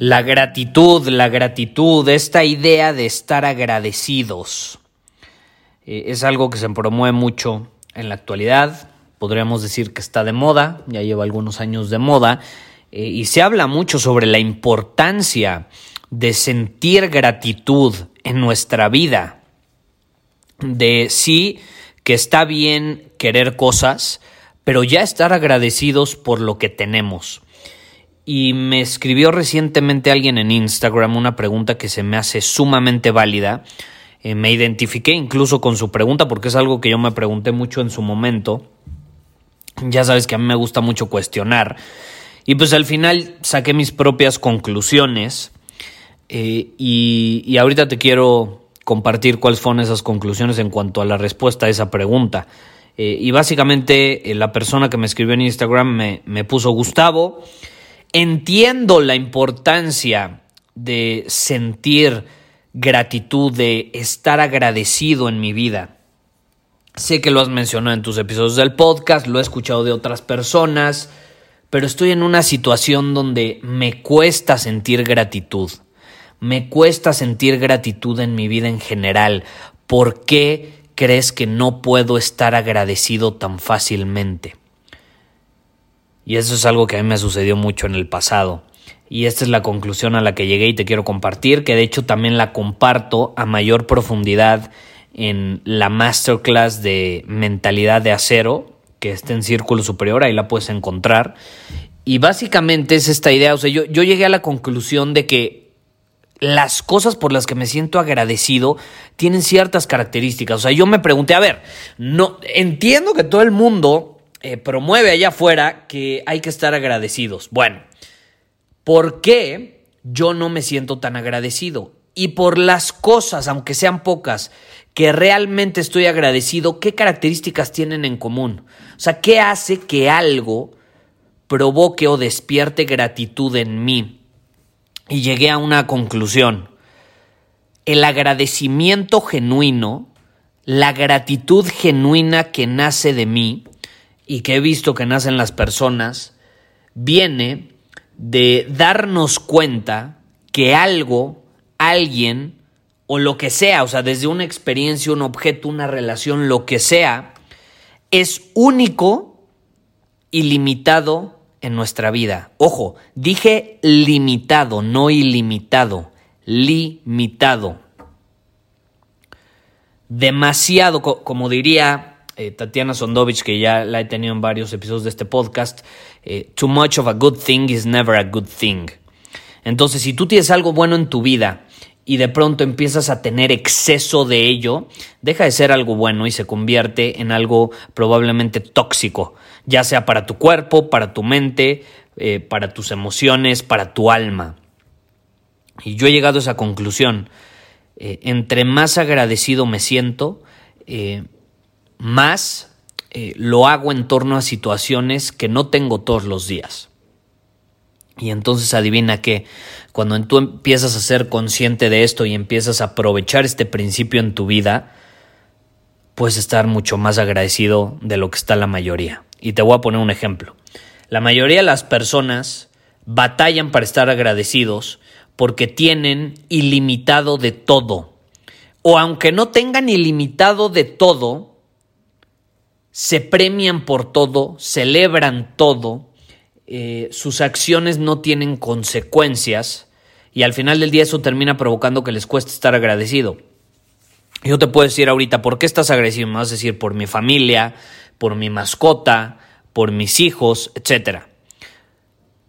La gratitud, la gratitud, esta idea de estar agradecidos, eh, es algo que se promueve mucho en la actualidad. Podríamos decir que está de moda, ya lleva algunos años de moda, eh, y se habla mucho sobre la importancia de sentir gratitud en nuestra vida, de sí que está bien querer cosas, pero ya estar agradecidos por lo que tenemos. Y me escribió recientemente alguien en Instagram una pregunta que se me hace sumamente válida. Eh, me identifiqué incluso con su pregunta porque es algo que yo me pregunté mucho en su momento. Ya sabes que a mí me gusta mucho cuestionar. Y pues al final saqué mis propias conclusiones. Eh, y, ahorita te quiero compartir cuáles fueron esas conclusiones en cuanto a la respuesta a esa pregunta. Eh, y básicamente la persona que me escribió en Instagram me puso Gustavo. Entiendo la importancia de sentir gratitud, de estar agradecido en mi vida. Sé que lo has mencionado en tus episodios del podcast, lo he escuchado de otras personas, pero estoy en una situación donde me cuesta sentir gratitud. Me cuesta sentir gratitud en mi vida en general. ¿Por qué crees que no puedo estar agradecido tan fácilmente? Y eso es algo que a mí me sucedió mucho en el pasado. Y esta es la conclusión a la que llegué y te quiero compartir, que de hecho también la comparto a mayor profundidad en la masterclass de mentalidad de acero, que está en Círculo Superior, ahí la puedes encontrar. Y básicamente es esta idea, o sea, yo, yo llegué a la conclusión de que las cosas por las que me siento agradecido tienen ciertas características. O sea, yo me pregunté, a ver, no entiendo que todo el mundo eh, promueve allá afuera que hay que estar agradecidos. Bueno, ¿por qué yo no me siento tan agradecido? Y por las cosas, aunque sean pocas, que realmente estoy agradecido, ¿qué características tienen en común? O sea, ¿qué hace que algo provoque o despierte gratitud en mí? Y llegué a una conclusión. El agradecimiento genuino, la gratitud genuina que nace de mí, y que he visto que nace en las personas viene de darnos cuenta que algo, alguien o lo que sea, o sea, desde una experiencia, un objeto, una relación, lo que sea, es único y limitado en nuestra vida. Ojo, dije limitado, no ilimitado, limitado. Demasiado, como diría eh, Tatiana Sondovich, que ya la he tenido en varios episodios de este podcast, eh, too much of a good thing is never a good thing. Entonces, si tú tienes algo bueno en tu vida y de pronto empiezas a tener exceso de ello, deja de ser algo bueno y se convierte en algo probablemente tóxico, ya sea para tu cuerpo, para tu mente, eh, para tus emociones, para tu alma. Y yo he llegado a esa conclusión. entre más agradecido me siento, más eh, lo hago en torno a situaciones que no tengo todos los días. Y entonces adivina que cuando tú empiezas a ser consciente de esto y empiezas a aprovechar este principio en tu vida, puedes estar mucho más agradecido de lo que está la mayoría. Y te voy a poner un ejemplo. La mayoría de las personas batallan para estar agradecidos porque tienen ilimitado de todo. O aunque no tengan ilimitado de todo, se premian por todo, celebran todo, eh, sus acciones no tienen consecuencias Y al final del día eso termina provocando que les cueste estar agradecido. Yo te puedo decir ahorita, ¿por qué estás agradecido? Me vas a decir, por mi familia, por mi mascota, por mis hijos, etc.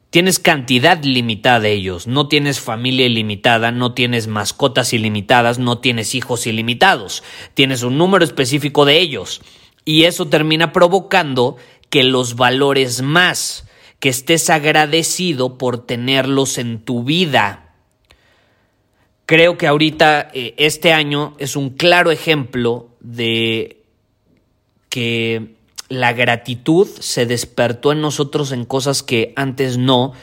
Tienes cantidad limitada de ellos, no tienes familia ilimitada, no tienes mascotas ilimitadas, no tienes hijos ilimitados, tienes un número específico de ellos. Y eso termina provocando que los valores más, que estés agradecido por tenerlos en tu vida. Creo que ahorita eh, este año es un claro ejemplo de que la gratitud se despertó en nosotros en cosas que antes no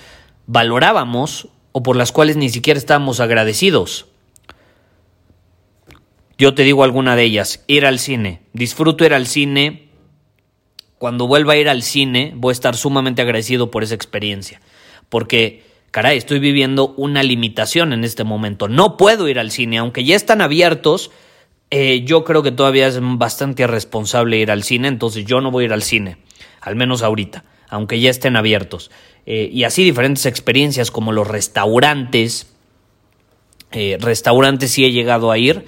valorábamos o por las cuales ni siquiera estábamos agradecidos. Yo te digo alguna de ellas, ir al cine. Disfruto ir al cine. Cuando vuelva a ir al cine voy a estar sumamente agradecido por esa experiencia. Porque, caray, estoy viviendo una limitación en este momento. No puedo ir al cine, aunque ya están abiertos eh, yo creo que todavía es bastante irresponsable ir al cine, entonces yo no voy a ir al cine, al menos ahorita, aunque ya estén abiertos. Eh, y así diferentes experiencias como los restaurantes. Eh, restaurantes sí he llegado a ir,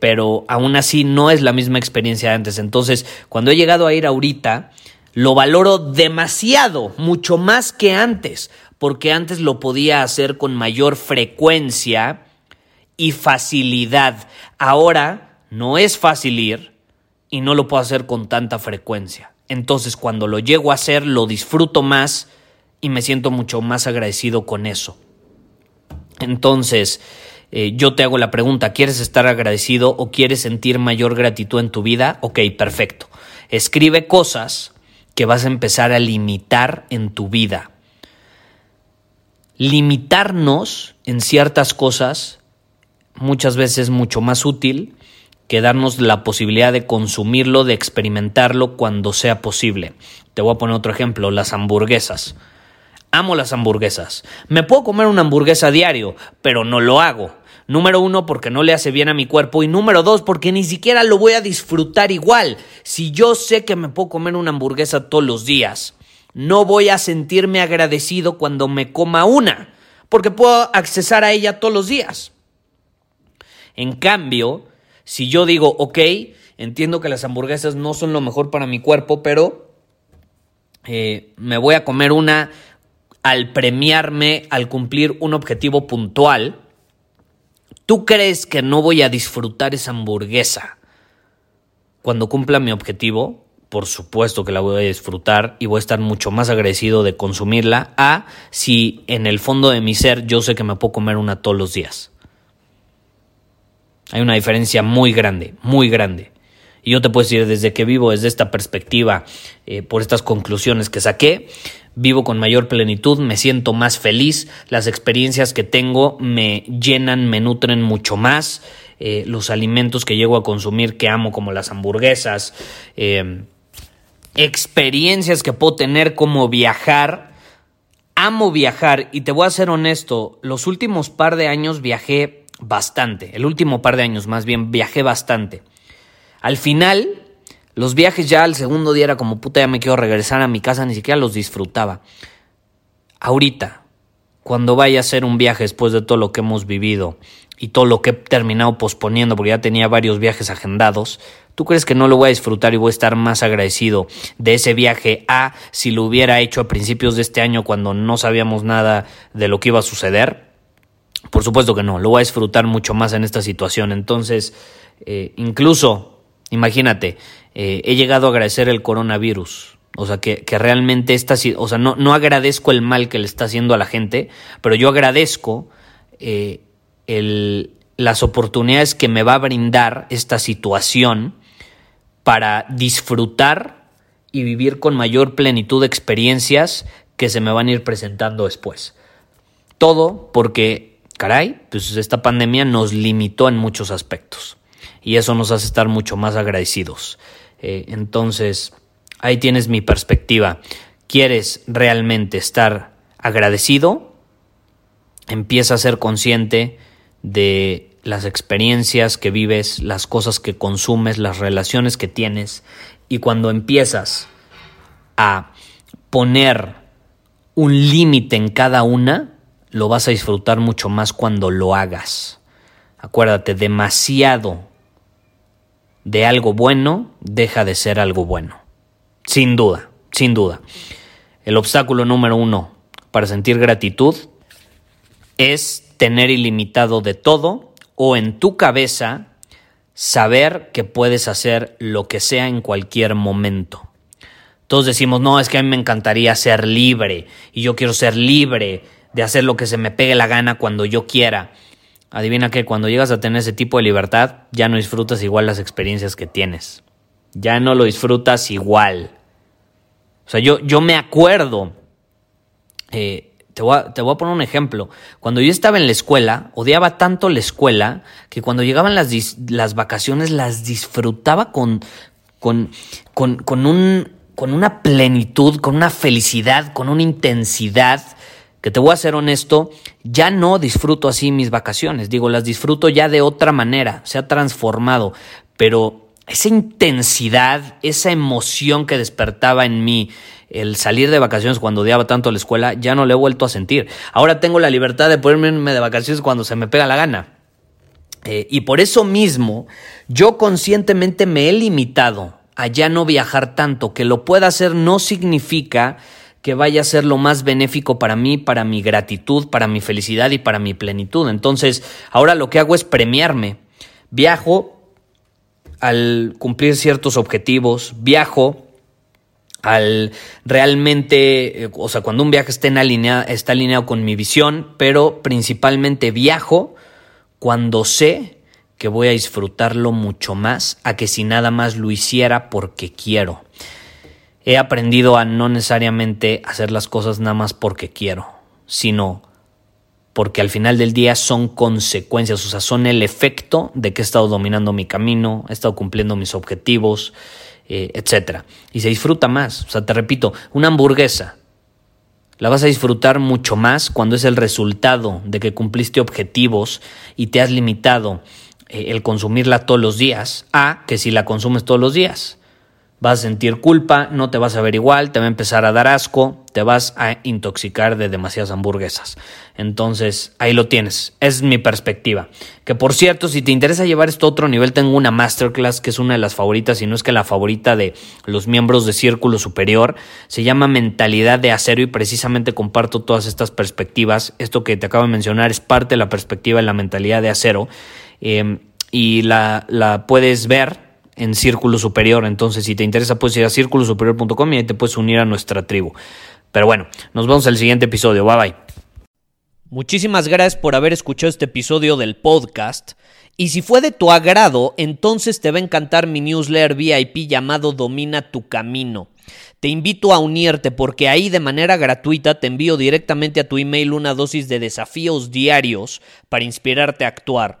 pero aún así no es la misma experiencia de antes. Entonces, cuando he llegado a ir ahorita, lo valoro demasiado, mucho más que antes, porque antes lo podía hacer con mayor frecuencia y facilidad. Ahora no es fácil ir y no lo puedo hacer con tanta frecuencia. Entonces cuando lo llego a hacer lo disfruto más y me siento mucho más agradecido con eso. Entonces, eh, yo te hago la pregunta, ¿quieres estar agradecido o quieres sentir mayor gratitud en tu vida? Ok, perfecto. Escribe cosas que vas a empezar a limitar en tu vida. Limitarnos en ciertas cosas muchas veces mucho más útil que darnos la posibilidad de consumirlo, de experimentarlo cuando sea posible. Te voy a poner otro ejemplo, las hamburguesas. Amo las hamburguesas. Me puedo comer una hamburguesa diario, pero no lo hago. Número uno, porque no le hace bien a mi cuerpo. Y número dos, porque ni siquiera lo voy a disfrutar igual. Si yo sé que me puedo comer una hamburguesa todos los días, no voy a sentirme agradecido cuando me coma una, porque puedo accesar a ella todos los días. En cambio, si yo digo, ok, entiendo que las hamburguesas no son lo mejor para mi cuerpo, pero eh, me voy a comer una al premiarme, al cumplir un objetivo puntual, ¿tú crees que no voy a disfrutar esa hamburguesa cuando cumpla mi objetivo? Por supuesto que la voy a disfrutar y voy a estar mucho más agradecido de consumirla a si en el fondo de mi ser yo sé que me puedo comer una todos los días. Hay una diferencia muy grande, muy grande. Y yo te puedo decir, desde que vivo desde esta perspectiva, eh, por estas conclusiones que saqué, vivo con mayor plenitud, me siento más feliz, las experiencias que tengo me llenan, me nutren mucho más, eh, los alimentos que llego a consumir que amo, como las hamburguesas, eh, experiencias que puedo tener como viajar. Amo viajar y te voy a ser honesto, los últimos par de años viajé bastante. El último par de años más bien viajé bastante. Al final, los viajes ya al segundo día era como puta, ya me quiero regresar a mi casa, ni siquiera los disfrutaba. Ahorita, cuando vaya a hacer un viaje después de todo lo que hemos vivido y todo lo que he terminado posponiendo porque ya tenía varios viajes agendados, ¿tú crees que no lo voy a disfrutar y voy a estar más agradecido de ese viaje a si lo hubiera hecho a principios de este año cuando no sabíamos nada de lo que iba a suceder? Por supuesto que no, lo voy a disfrutar mucho más en esta situación. Entonces, eh, incluso, imagínate, eh, he llegado a agradecer el coronavirus. O sea, que, realmente esta, o sea, no, no, agradezco el mal que le está haciendo a la gente, pero yo agradezco eh, el, las oportunidades que me va a brindar esta situación para disfrutar y vivir con mayor plenitud de experiencias que se me van a ir presentando después. Todo porque caray, pues esta pandemia nos limitó en muchos aspectos y eso nos hace estar mucho más agradecidos. Eh, entonces, ahí tienes mi perspectiva. ¿Quieres realmente estar agradecido? Empieza a ser consciente de las experiencias que vives, las cosas que consumes, las relaciones que tienes y cuando empiezas a poner un límite en cada una, lo vas a disfrutar mucho más cuando lo hagas. Acuérdate, demasiado de algo bueno deja de ser algo bueno. Sin duda, sin duda. El obstáculo número uno para sentir gratitud es tener ilimitado de todo o en tu cabeza saber que puedes hacer lo que sea en cualquier momento. Todos decimos, no, es que a mí me encantaría ser libre y yo quiero ser libre de hacer lo que se me pegue la gana cuando yo quiera. Adivina que cuando llegas a tener ese tipo de libertad, ya no disfrutas igual las experiencias que tienes. Ya no lo disfrutas igual. O sea, yo, yo me acuerdo, eh, te, voy a, te voy a poner un ejemplo. Cuando yo estaba en la escuela, odiaba tanto la escuela que cuando llegaban las, las vacaciones las disfrutaba con, con, con, con un con una plenitud, con una felicidad, con una intensidad, te voy a ser honesto, ya no disfruto así mis vacaciones, digo, las disfruto ya de otra manera, se ha transformado, pero esa intensidad, esa emoción que despertaba en mí, el salir de vacaciones cuando odiaba tanto la escuela, ya no lo he vuelto a sentir. Ahora tengo la libertad de poderme de vacaciones cuando se me pega la gana. Eh, y por eso mismo, yo conscientemente me he limitado a ya no viajar tanto. Que lo pueda hacer no significa que vaya a ser lo más benéfico para mí, para mi gratitud, para mi felicidad y para mi plenitud. Entonces, ahora lo que hago es premiarme. Viajo al cumplir ciertos objetivos, viajo al realmente, eh, o sea, cuando un viaje está, está alineado con mi visión, pero principalmente viajo cuando sé que voy a disfrutarlo mucho más a que si nada más lo hiciera porque quiero. He aprendido a no necesariamente hacer las cosas nada más porque quiero, sino porque al final del día son consecuencias, o sea, son el efecto de que he estado dominando mi camino, he estado cumpliendo mis objetivos, eh, etc. Y se disfruta más. O sea, te repito, una hamburguesa la vas a disfrutar mucho más cuando es el resultado de que cumpliste objetivos y te has limitado eh, el consumirla todos los días a que si la consumes todos los días. Vas a sentir culpa, no te vas a ver igual, te va a empezar a dar asco, te vas a intoxicar de demasiadas hamburguesas. Entonces, ahí lo tienes. Es mi perspectiva. Que por cierto, si te interesa llevar esto a otro nivel, tengo una masterclass que es una de las favoritas, y no es que la favorita de los miembros de Círculo Superior. Se llama Mentalidad de Acero y precisamente comparto todas estas perspectivas. Esto que te acabo de mencionar es parte de la perspectiva de la mentalidad de acero. Em, y la, la, puedes ver en Círculo Superior. Entonces, si te interesa, puedes ir a círculosuperior.com y ahí te puedes unir a nuestra tribu. Pero bueno, nos vemos el siguiente episodio. Bye bye. Muchísimas gracias por haber escuchado este episodio del podcast. Y si fue de tu agrado, entonces te va a encantar mi newsletter VIP llamado Domina tu Camino. Te invito a unirte porque ahí de manera gratuita te envío directamente a tu email una dosis de desafíos diarios para inspirarte a actuar.